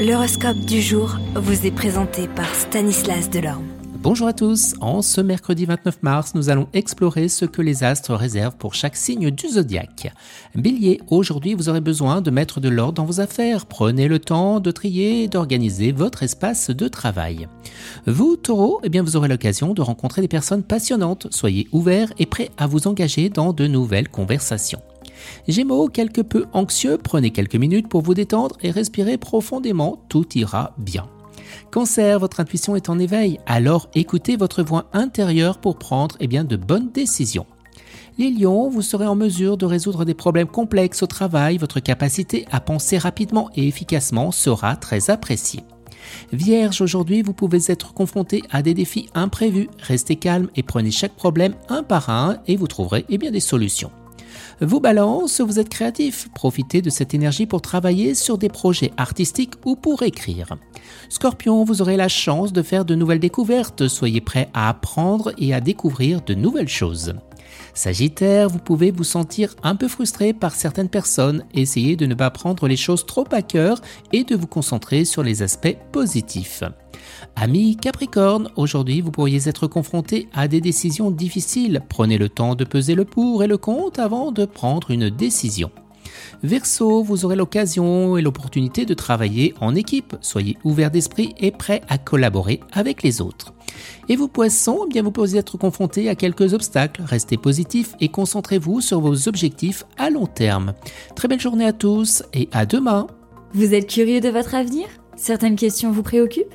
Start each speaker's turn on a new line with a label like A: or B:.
A: L'horoscope du jour vous est présenté par Stanislas Delorme.
B: Bonjour à tous, en ce mercredi 29 mars, nous allons explorer ce que les astres réservent pour chaque signe du zodiaque. Bélier, aujourd'hui vous aurez besoin de mettre de l'ordre dans vos affaires, prenez le temps de trier et d'organiser votre espace de travail. Vous, taureau, eh bien vous aurez l'occasion de rencontrer des personnes passionnantes, soyez ouverts et prêts à vous engager dans de nouvelles conversations. Gémeaux, quelque peu anxieux, prenez quelques minutes pour vous détendre et respirer profondément, tout ira bien. Cancer, votre intuition est en éveil, alors écoutez votre voix intérieure pour prendre eh de bonnes décisions. Les lions, vous serez en mesure de résoudre des problèmes complexes au travail, votre capacité à penser rapidement et efficacement sera très appréciée. Vierge, aujourd'hui, vous pouvez être confronté à des défis imprévus. Restez calme et prenez chaque problème un par un et vous trouverez eh des solutions. Vous balance, vous êtes créatif, profitez de cette énergie pour travailler sur des projets artistiques ou pour écrire. Scorpion, vous aurez la chance de faire de nouvelles découvertes, soyez prêt à apprendre et à découvrir de nouvelles choses. Sagittaire, vous pouvez vous sentir un peu frustré par certaines personnes, essayez de ne pas prendre les choses trop à cœur et de vous concentrer sur les aspects positifs. Ami Capricorne, aujourd'hui vous pourriez être confronté à des décisions difficiles. Prenez le temps de peser le pour et le contre avant de prendre une décision. Verseau, vous aurez l'occasion et l'opportunité de travailler en équipe. Soyez ouvert d'esprit et prêt à collaborer avec les autres. Et vous poissons, eh bien vous pourriez être confronté à quelques obstacles. Restez positif et concentrez-vous sur vos objectifs à long terme. Très belle journée à tous et à demain.
C: Vous êtes curieux de votre avenir? Certaines questions vous préoccupent?